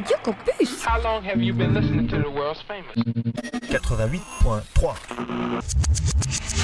Radio Campus. 88.3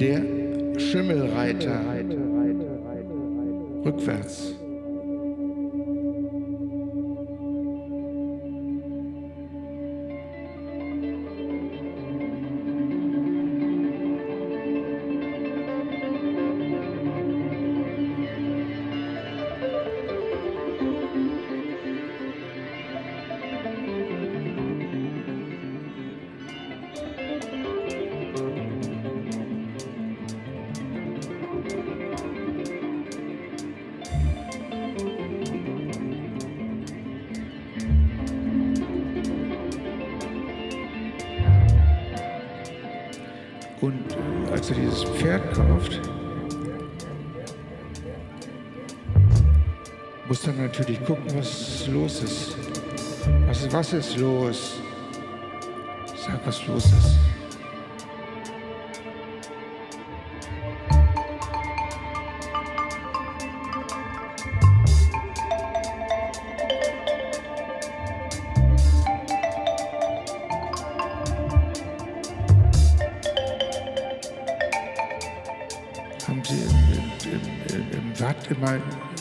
Der Schimmelreiter. Rückwärts. Los ist. Was, was ist los? Sag, was los ist.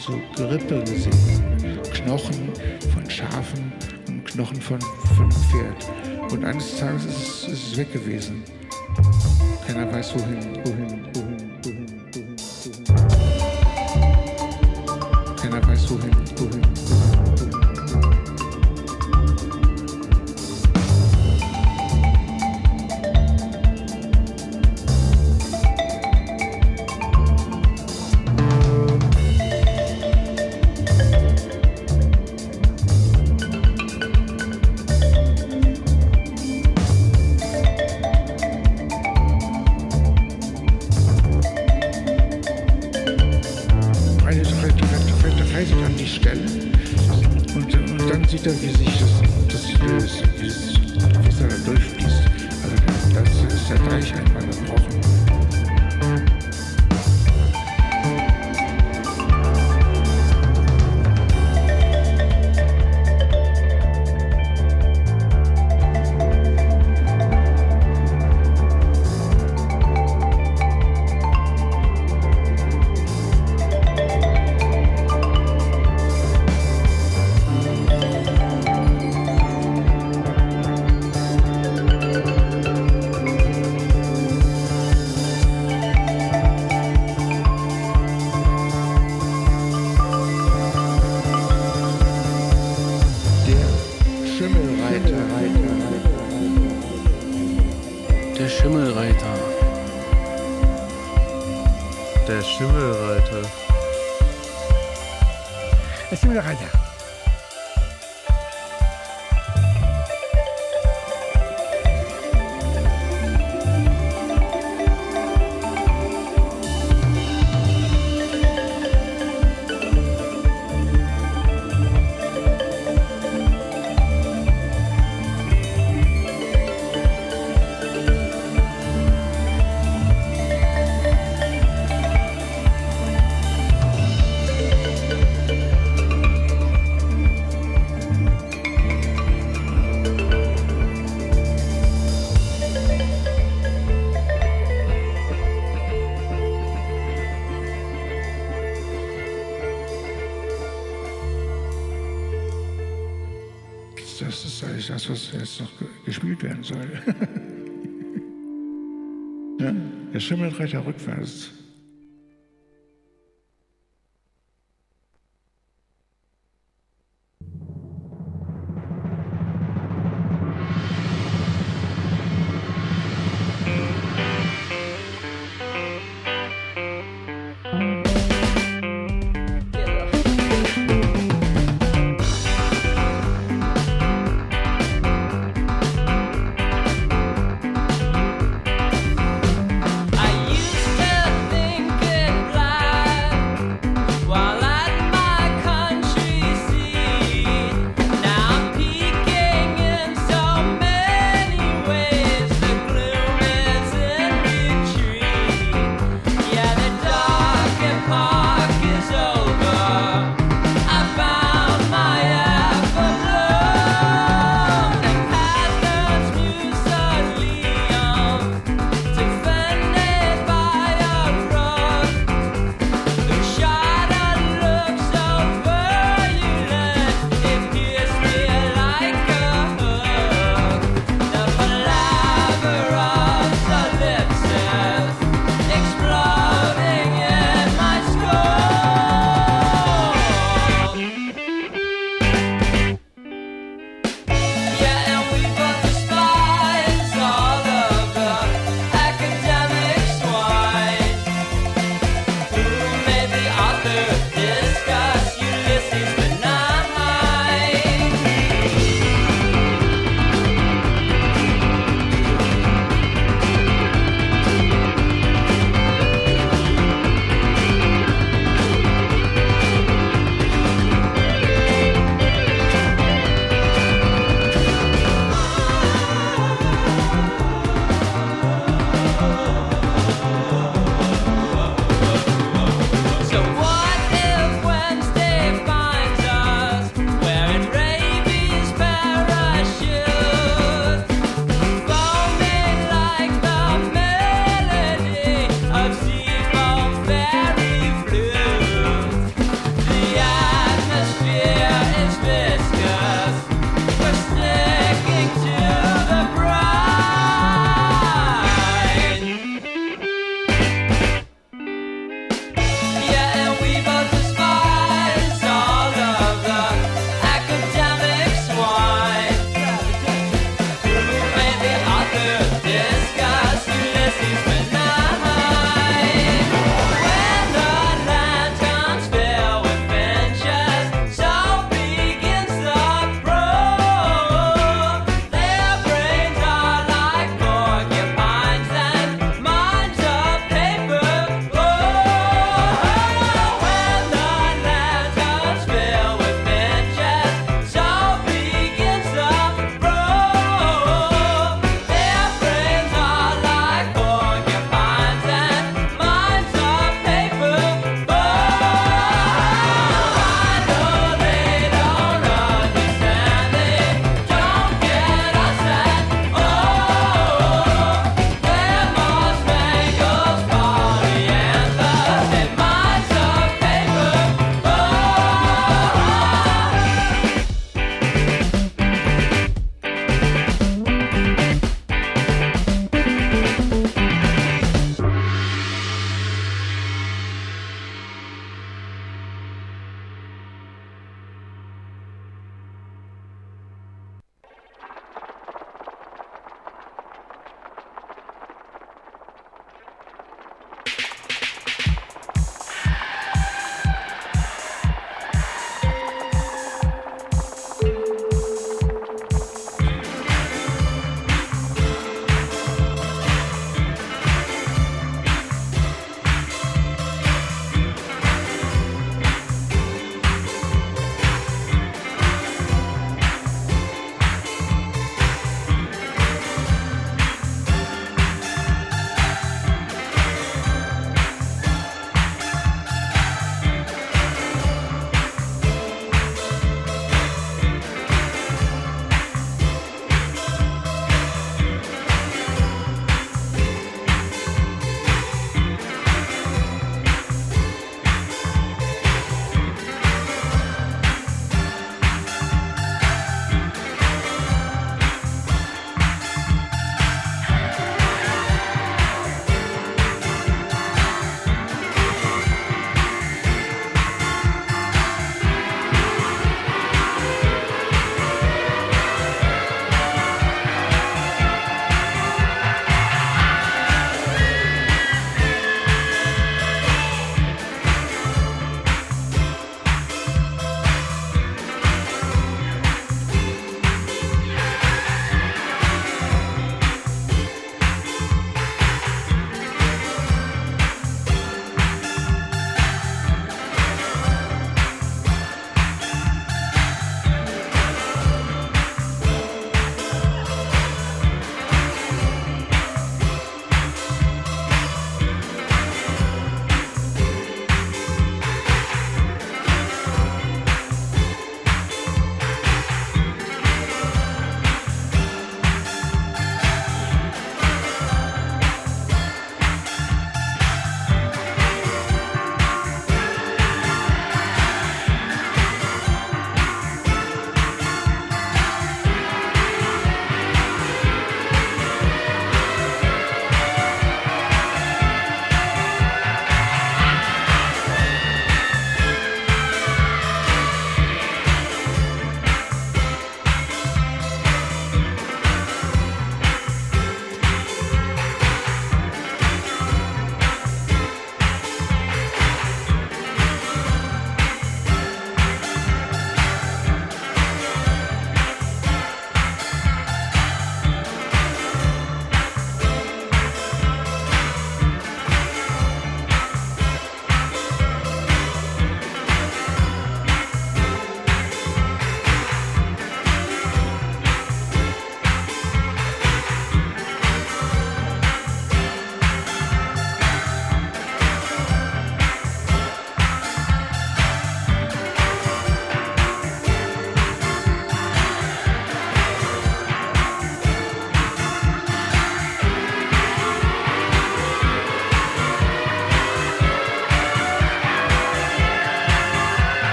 So Gerippe gesehen. Knochen von Schafen und Knochen von, von Pferd. Und eines Tages ist, ist es weg gewesen. Keiner weiß wohin, wohin, schimmelt rechter rückwärts.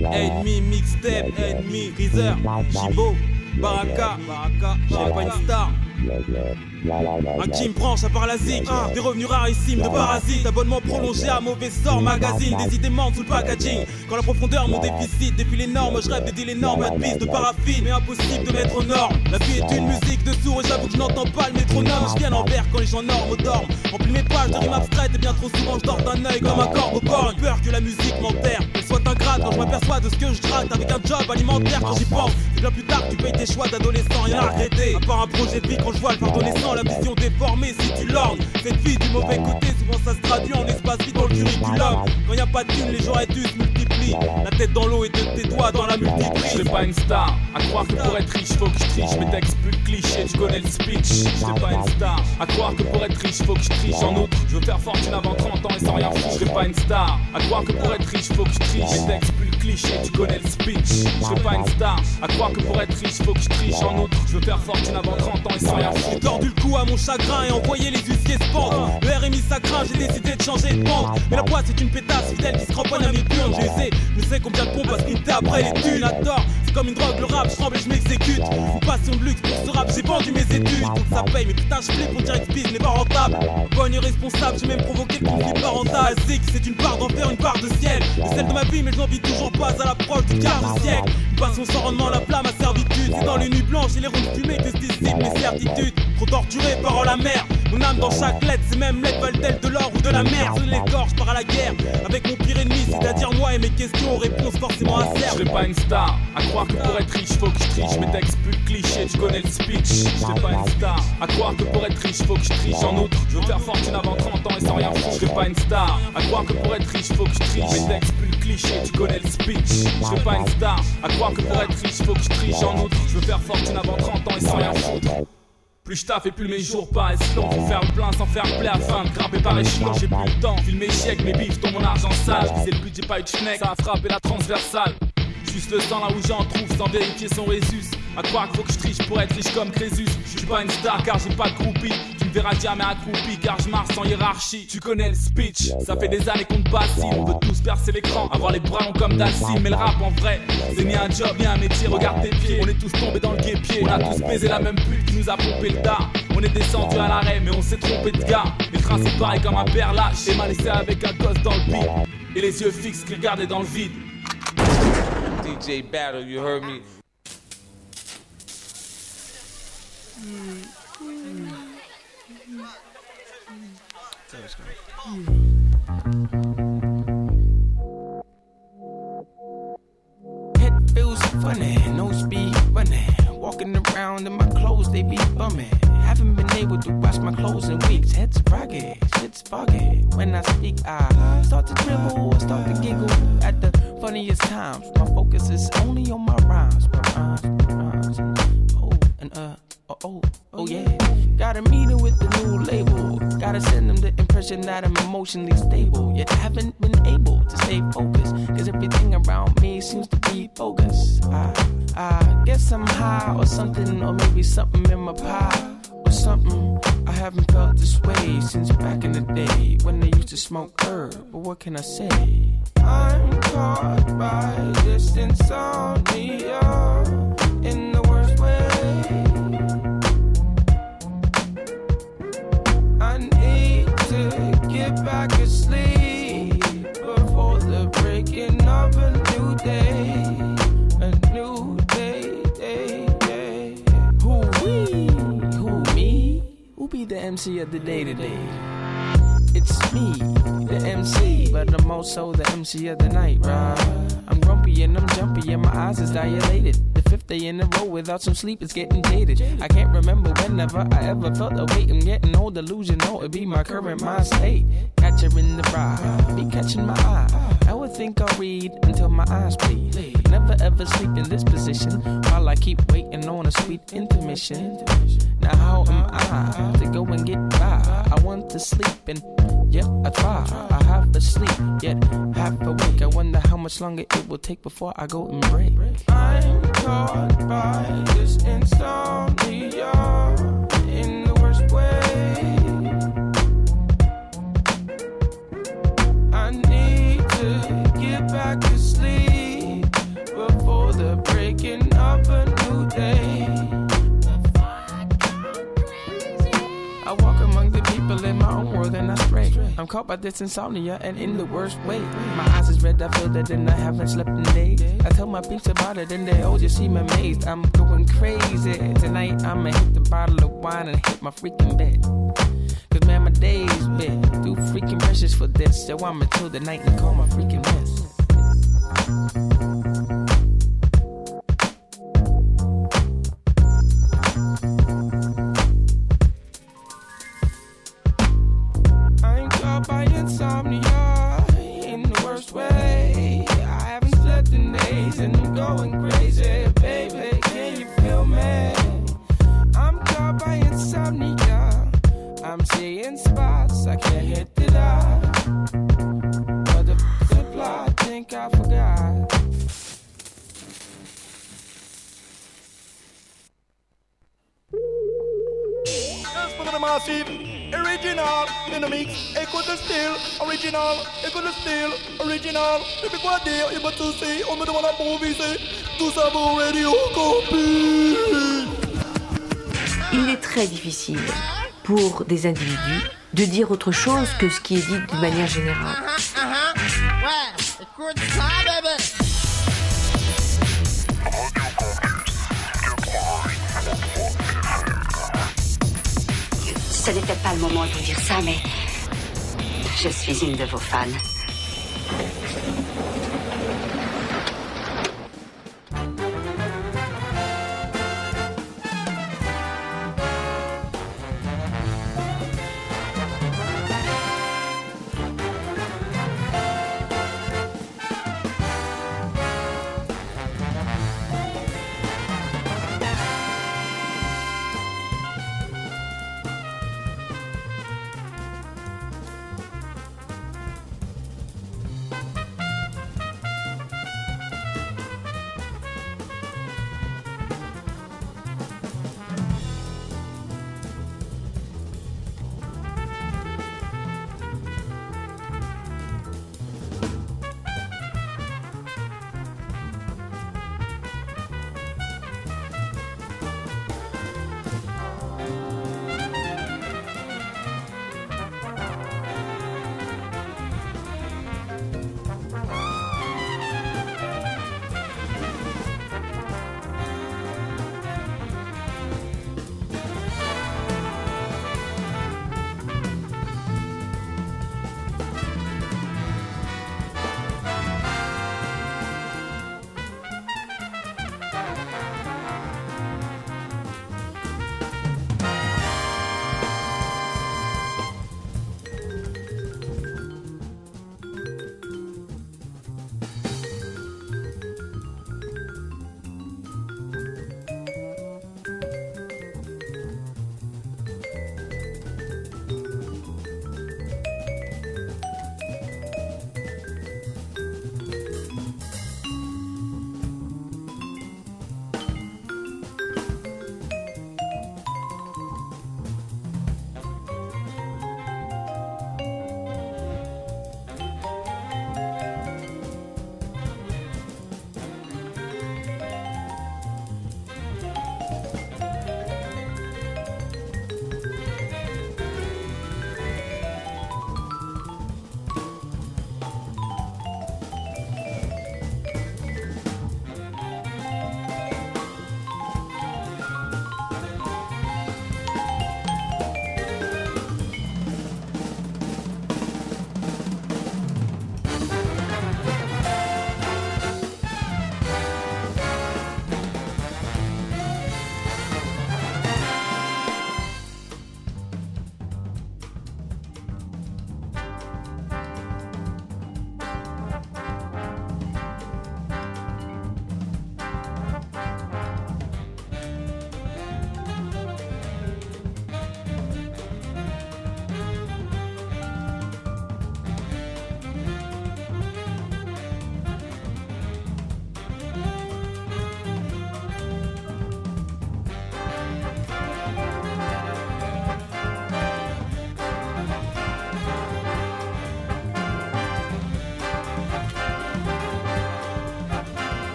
Ennemi, mixtape, ennemi, Reezer, Jibo, Baraka, Baraka, j'ai pas une star. Un me branche à part la zik Des revenus rarissimes de parasites. Abonnement prolongé à mauvais sort. Magazine des idées mortes sous le packaging. Quand la profondeur mon déficit Depuis les normes je rêve de deals énormes. Pas de piste de paraffine Mais impossible de mettre aux normes. La vie est une musique de sourd Et j'avoue que je n'entends pas le métronome. Je viens en vert quand les gens normes dorment. Remplis mes pages de rimes abstraites Et bien trop souvent je dors d'un œil comme un corps au corps. Peur que la musique m'enterre. Qu'elle soit ingrate quand je m'aperçois de ce que je gratte. Avec un job alimentaire quand j'y pense. C'est bien plus tard tu payes tes choix d'adolescent. Rien à regretter. À part un projet de vie quand le pardonnessant La vision déformée. Si tu l'ornes Cette vie du mauvais côté. Souvent ça se traduit en espace vide dans le curriculum. Quand y a pas de thune les gens se multiplient. La tête dans l'eau et de tes doigts dans la Je multiprise serai pas une star, à croire que pour être riche faut que je triche. Mes textes plus clichés, tu connais le speech. Je serai pas une star, à croire que pour être riche faut que je triche. En outre, je veux faire fortune avant 30 ans et sans rien foutre. Je serai pas une star, à croire que pour être riche faut que je triche. Mes textes plus tu connais le speech Je serai pas une star, à croire que pour être riche faut que je triche En outre, je veux faire fortune avant 30 ans et sans rien J'ai foutre tordu le cou à mon chagrin et envoyé les huissiers se pendre. Le RMI ça craint, j'ai décidé de changer de pente. Mais la boîte c'est une pétasse fidèle qui se cramponne à mes burnes. J'ai essayé, je sais combien de pompes à sprinter après les thunes. À tort, c'est comme une drogue, le rap, je tremble et je m'exécute. Une passion de luxe pour ce rap, j'ai vendu mes études. Donc ça paye, mais putain, je flippe, on dirait que biz n'est pas rentable. Bonne irresponsable, j'ai même provoqué le conflit parental. Zik, c'est une part d'enfer, une part de ciel. C'est celle de ma vie, mais je n'en vis toujours pas à l'approche du quart de siècle. Une passion sans rendement, la flamme à servitude. C'est dans les nuits blanches et les rondes fumées que se dissipent mes certitudes. trop torturé, parole amère. Mon âme dans chaque lettre, ces mêmes lettres valent-elles de l'or ou de la mer Je les gorge, par à la guerre avec mon pire ennemi, c'est-à-dire moi et mes questions aux réponses forcément Je acerbes. serai pas une star, à croire que pour être riche, faut que je triche. Mes textes plus clichés, tu connais le speech. Je pas une star, à croire que pour être riche, faut que je triche. En outre, je veux faire fortune avant 30 ans et sans rien foutre. Je pas une star, à croire que pour être riche, faut que je triche. Mes textes plus tu connais le speech. Je serai pas une star, à croire que pour être riche, faut que je triche. En outre, je veux faire fortune avant 30 ans et sans rien foutre. Plus je taffe et plus mes jours paraissent longs Pour faire le plein sans faire play afin de grimper par échelon J'ai plus le temps, filme mes chèques, mes bifs, dans mon argent sale C'est le j'ai pas eu de schneck, ça a frappé la transversale Juste le sang là où j'en trouve sans vérifier son résus À croire qu'il faut que je triche pour être riche comme Crésus. Je suis pas une star car j'ai pas de groupie. Tu me verras jamais accroupi car je marche sans hiérarchie. Tu connais le speech, ça fait des années qu'on te bassine On veut tous percer l'écran, avoir les bras longs comme Dalsim Mais le rap en vrai, c'est ni un job ni un métier. Regarde tes pieds, on est tous tombés dans le guépier. On a tous baisé la même pute qui nous a pompé le dard. On est descendu à l'arrêt mais on s'est trompé de gars. Les trains c'est pareil comme un père lâche Et m'a laissé avec un gosse dans le pit Et les yeux fixes qui regardaient dans le vide. DJ Battle, you heard me? Head feels funny, no speed running. Walking around in my clothes, they be bumming. Haven't been able to wash my clothes in weeks. Head's rocky, shit's foggy. When I speak, I start to dribble, start to giggle at the funniest times. My focus is only on my rhymes, my rhymes, my rhymes. Oh, and uh, oh, oh, oh yeah. Got a meeting with the new label. Gotta send them the impression that I'm emotionally stable. Yet haven't been able to stay focused. Cause everything around me seems to be bogus. I, I guess I'm high or something, or maybe something in my pie. Or something. I haven't felt this way since back in the day when they used to smoke herb. But what can I say? I'm caught by this insomnia MC of the day today? It's me, the MC, but I'm also the MC of the night, right? I'm grumpy and I'm jumpy and my eyes is dilated. The fifth day in a row without some sleep, it's getting jaded. I can't remember whenever I ever felt the weight. I'm getting old, delusional, it be my current mind state. Catch her in the ride, be catching my eye. I would think I'll read until my eyes bleed. Never ever sleep in this position while I keep waiting on a sweet intermission. Now how am I to go and get by? I want to sleep and yet I try. I half asleep yet half awake. I wonder how much longer it will take before I go and break. I'm caught by this insomnia I'm caught by this insomnia and in the worst way. My eyes is red, I feel that and I haven't slept in days. I tell my peeps about it and they all just seem amazed. I'm going crazy. Tonight I'ma hit the bottle of wine and hit my freaking bed. Cause man, my day's been too freaking precious for this. So I'm until the night and call my freaking mess. See, on me demande Radio Campus. Il est très difficile pour des individus de dire autre chose que ce qui est dit d'une manière générale. Ce n'était pas le moment de vous dire ça, mais je suis une de vos fans.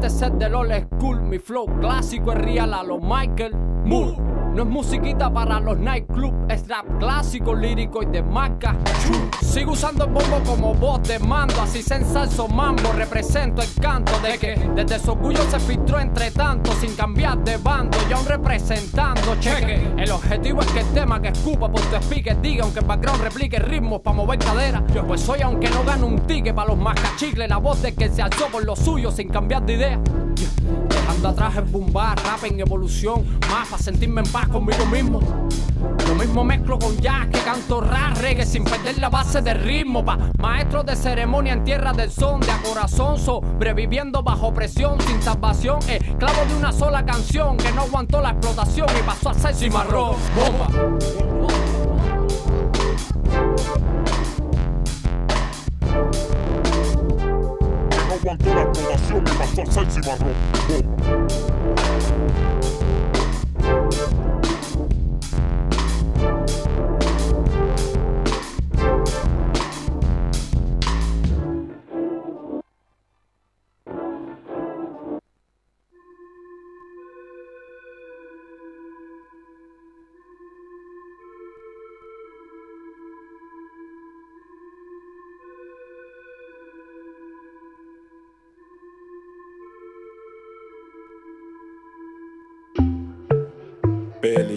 Aparente ser del old school. Mi flow clásico es real a los Michael Moore. No es musiquita para los nightclubs, es rap clásico, lírico y de marca. Sigo usando el bombo como voz de mando, así se ensalzo mambo. Represento el canto de que desde su orgullo se filtró entre tanto, sin cambiar de bando, y aún representando. Cheque, el objetivo es que el tema que escupa por tu diga, aunque el background replique ritmos para mover cadera. Yo pues soy, aunque no gano un ticket para los mascachicles, la voz de que se alzó por lo suyo sin cambiar de idea. Dejando atrás el boom bar, rap en evolución, más para sentirme en paz conmigo mismo. Lo mismo mezclo con jazz que canto rap, reggae sin perder la base de ritmo. Pa maestros de ceremonia en tierra del son, de a corazón, sobreviviendo bajo presión, sin salvación. Esclavo de una sola canción que no aguantó la explotación y pasó a ser cimarrón. Bomba. Aguantó la aprobación y pasó a ser cimarrón. Bomba.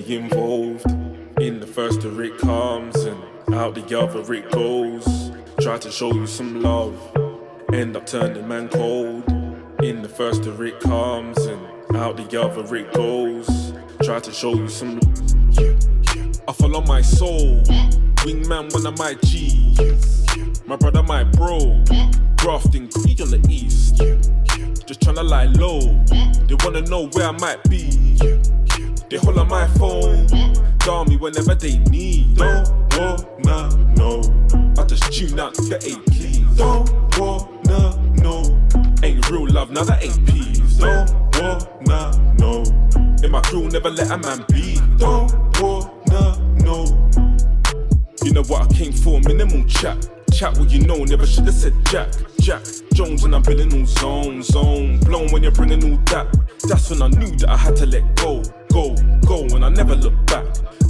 Involved. In the first of it comes and out the other it goes. Try to show you some love, end up turning man cold. In the first of it comes and out the other it goes. Try to show you some. I follow my soul, wingman one of my G's. My brother, my bro, grafting Creed on the east. Just tryna lie low, they wanna know where I might be. They holler my phone, dial me whenever they need. Don't wanna know. I just tune out the AP. Don't wanna know. Ain't real love, now that ain't peace. Don't wanna know. In my crew, never let a man be. Don't wanna know. You know what I came for, minimal chat. Chat what you know, never should have said Jack. Jack Jones and I'm building all zone, zone. Blown when you're bringing all that. That's when I knew that I had to let go, go, go, and I never look back.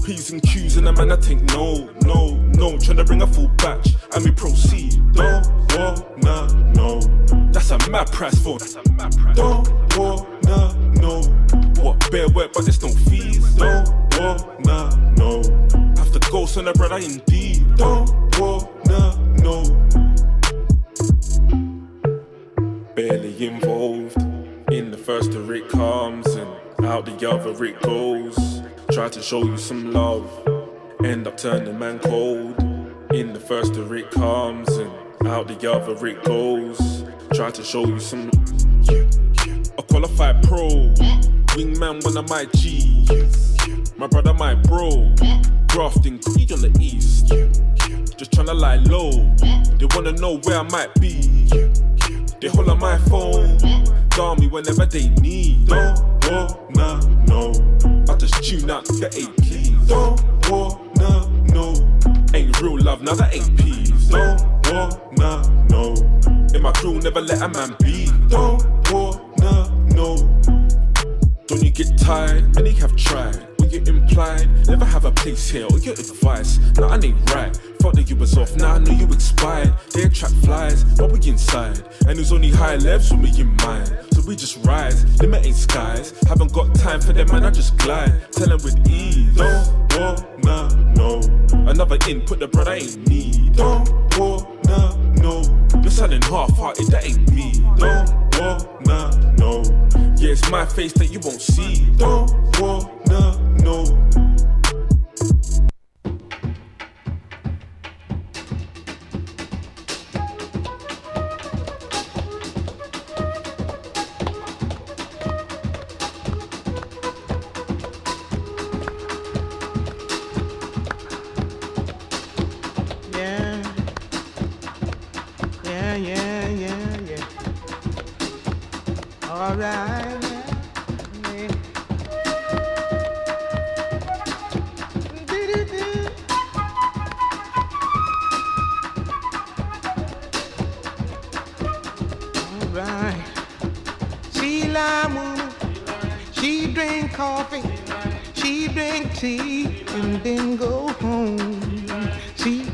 P's and Q's and a man I think no, no, no. Trying to bring a full batch and we proceed. Don't wanna know. That's a mad price for. Don't wanna know. What bare work, but there's no fees. Don't wanna know. Have to go, son of brother, indeed. Don't wanna know. Barely involved. The first of it comes and out the other Rick goes. Try to show you some love, end up turning man cold. In the first the Rick comes and out the other Rick goes. Try to show you some. A qualified pro, wingman one of my G's. My brother, my bro, grafting Creed on the east. Just tryna lie low, they wanna know where I might be. They hold holler my phone, dial me whenever they need. Don't wanna know. I just tune out the AP. Don't wanna know. Ain't real love, now that ain't peace. Don't wanna know. In my crew, never let a man be. Don't wanna know. Don't you get tired? Many have tried. You implied? Never have a place here or your advice. Nah, I ain't right. Thought that you was off, now I know you expired. They attract flies, but we inside. And there's only high levels with me in mind. So we just rise, limit ain't skies. Haven't got time for them, man, I just glide. Tell them with ease. Don't wanna know. Another input, the brother ain't need. Don't wanna know. You're sounding half-hearted, that ain't me. Don't wanna know. Yeah, it's my face that you won't see. Don't wanna know.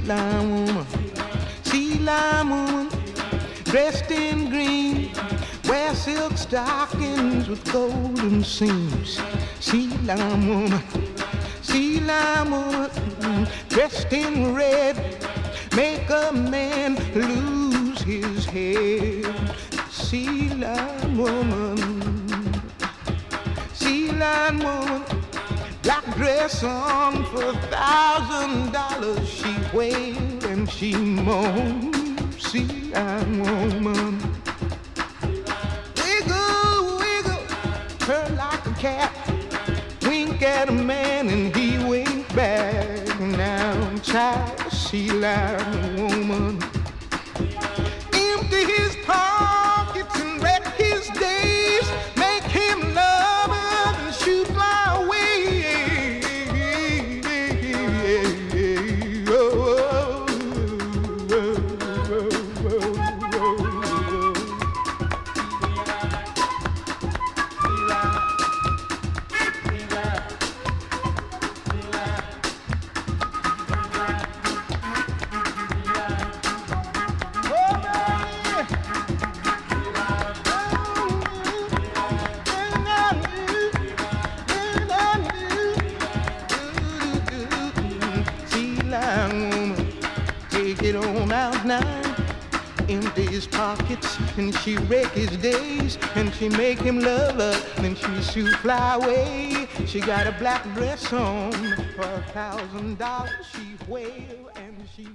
Sheila woman, Sheila woman, dressed in green, wear silk stockings with golden seams. Sheila woman, Sheila woman, dressed in red, make a man lose his head. Sheila woman, Sheila woman black dress on for a thousand dollars. She wailed and she moaned. See, I'm woman. Wiggle, wiggle, turn like a cat. Wink at a man and he winked back. Now, child, she like a woman. make him love her. Then she shoot fly away. She got a black dress on for a thousand dollars. She wail and she.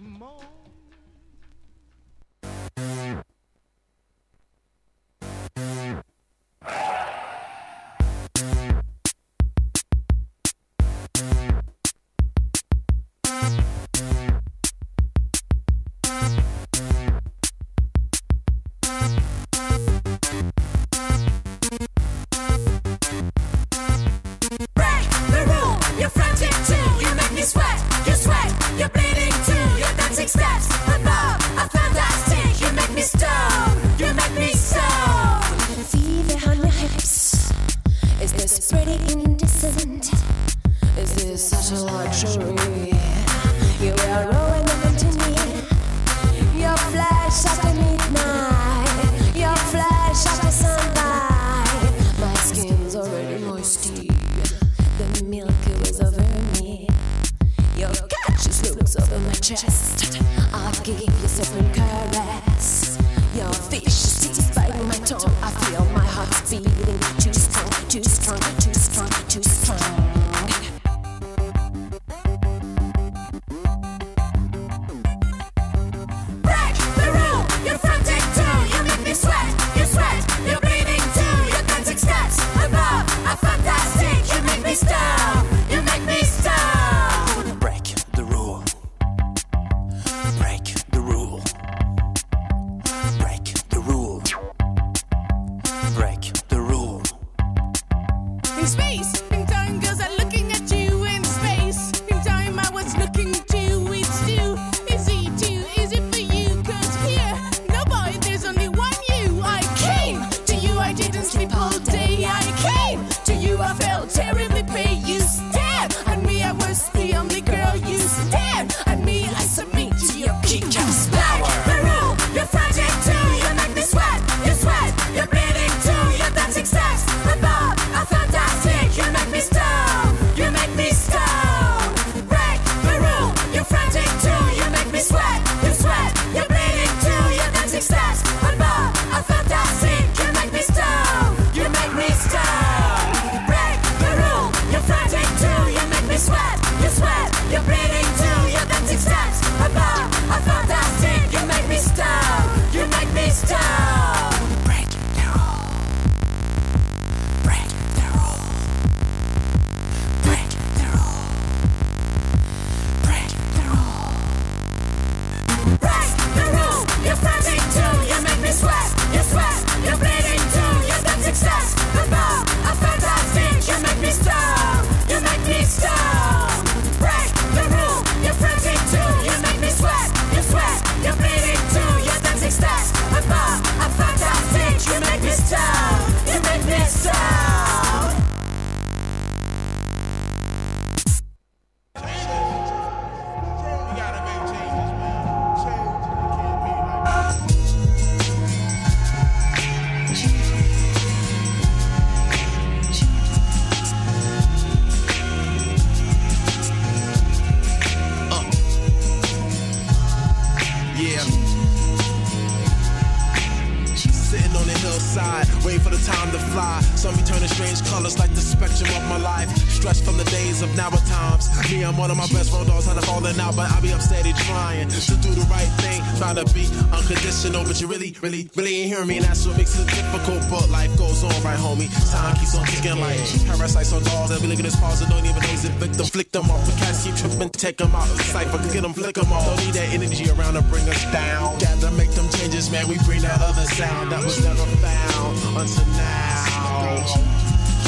Try to be unconditional, but you really, really, really ain't hearing me, and that's what makes it difficult. But life goes on, right, homie? Time keeps on ticking like parasites on dogs. At this pause and don't even know the victim. Flick them off, the cats keep tripping, take them out of but get them, flick them off. Don't need that energy around to bring us down. Gotta make them changes, man. We bring that other sound that was never found until now.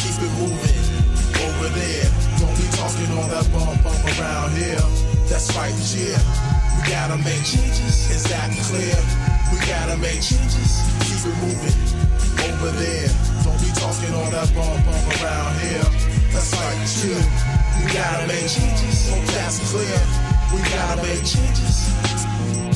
Keep it moving over there. Don't be talking all that bump bump around here. That's right, yeah. We gotta make changes. Is that clear? We gotta make changes. Keep it moving over there. Don't be talking all that bump bump around here. That's right, yeah. We gotta make changes. Hope that's clear. We gotta make changes.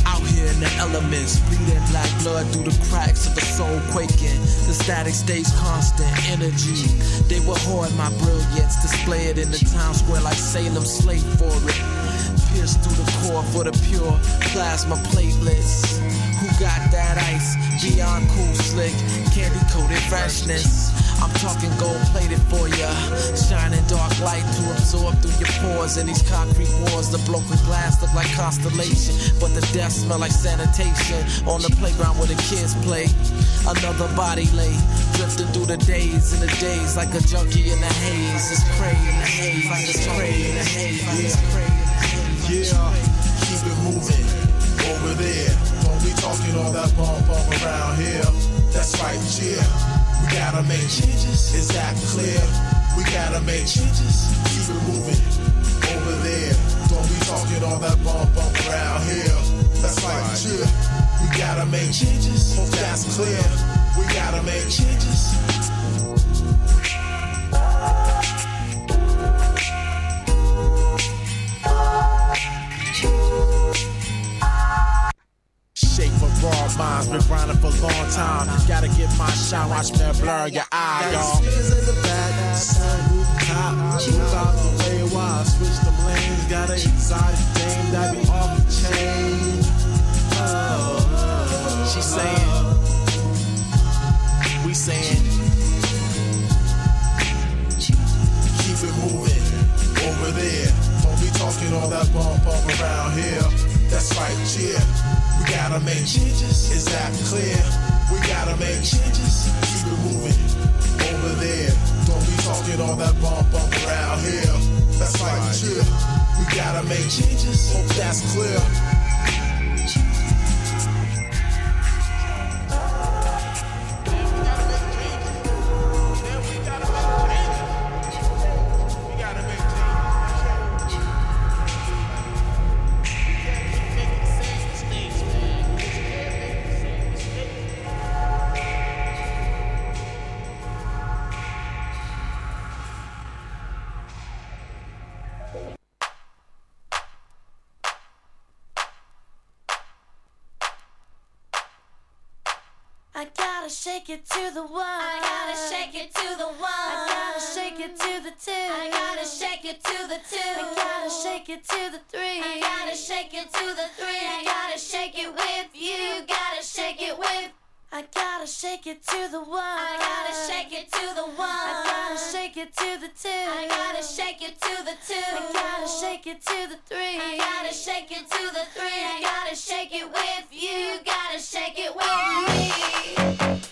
Out here in the elements, bleeding black blood through the cracks of the soul quaking. The static stays constant energy. They will hoard my brilliance, display it in the town square like Salem slave for it. Pierce through the core for the pure plasma platelets. Who got that ice? Beyond cool, slick, candy coated freshness. I'm talking gold plated for ya. Shining dark light to absorb through your pores. In these concrete walls, the broken glass look like constellation. But the death smell like sanitation. On the playground where the kids play. Another body lay. Drifting through the days and the days like a junkie in the haze. It's prey in the haze. Like it's prey in the haze. Like it's. Yeah, keep it moving over there. Don't be talking all that bump bump around here. That's right, yeah. We gotta make changes. Is that clear? We gotta make changes. Keep it moving over there. Don't be talking all that bump bump around here. That's right, yeah. We gotta make changes. Hope that's clear. We gotta make changes. To the three. I gotta shake it to the three. I gotta shake it with you. Gotta shake it with me.